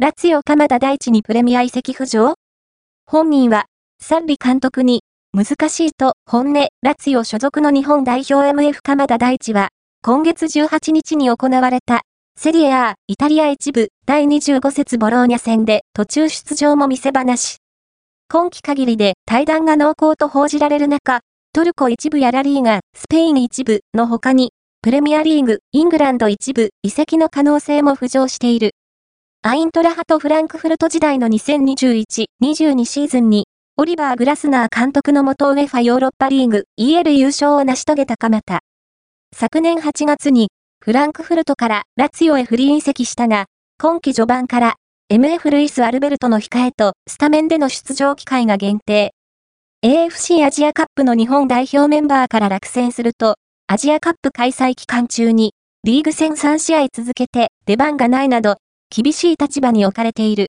ラツィオ鎌田大地にプレミア移籍浮上？本人は、サンリ監督に、難しいと、本音、ラツィオ所属の日本代表 MF 鎌田大地は、今月18日に行われた、セリエ A、イタリア一部、第25節ボローニャ戦で途中出場も見せ話。今季限りで対談が濃厚と報じられる中、トルコ一部やラリーガ、スペイン一部の他に、プレミアリーグ、イングランド一部、移籍の可能性も浮上している。アイントラハトフランクフルト時代の2021-22シーズンに、オリバー・グラスナー監督のもとウェファヨーロッパリーグ EL 優勝を成し遂げた鎌田。昨年8月に、フランクフルトからラツィオへフリー移籍したが、今季序盤から MF ルイス・アルベルトの控えとスタメンでの出場機会が限定。AFC アジアカップの日本代表メンバーから落選すると、アジアカップ開催期間中に、リーグ戦3試合続けて出番がないなど、厳しい立場に置かれている。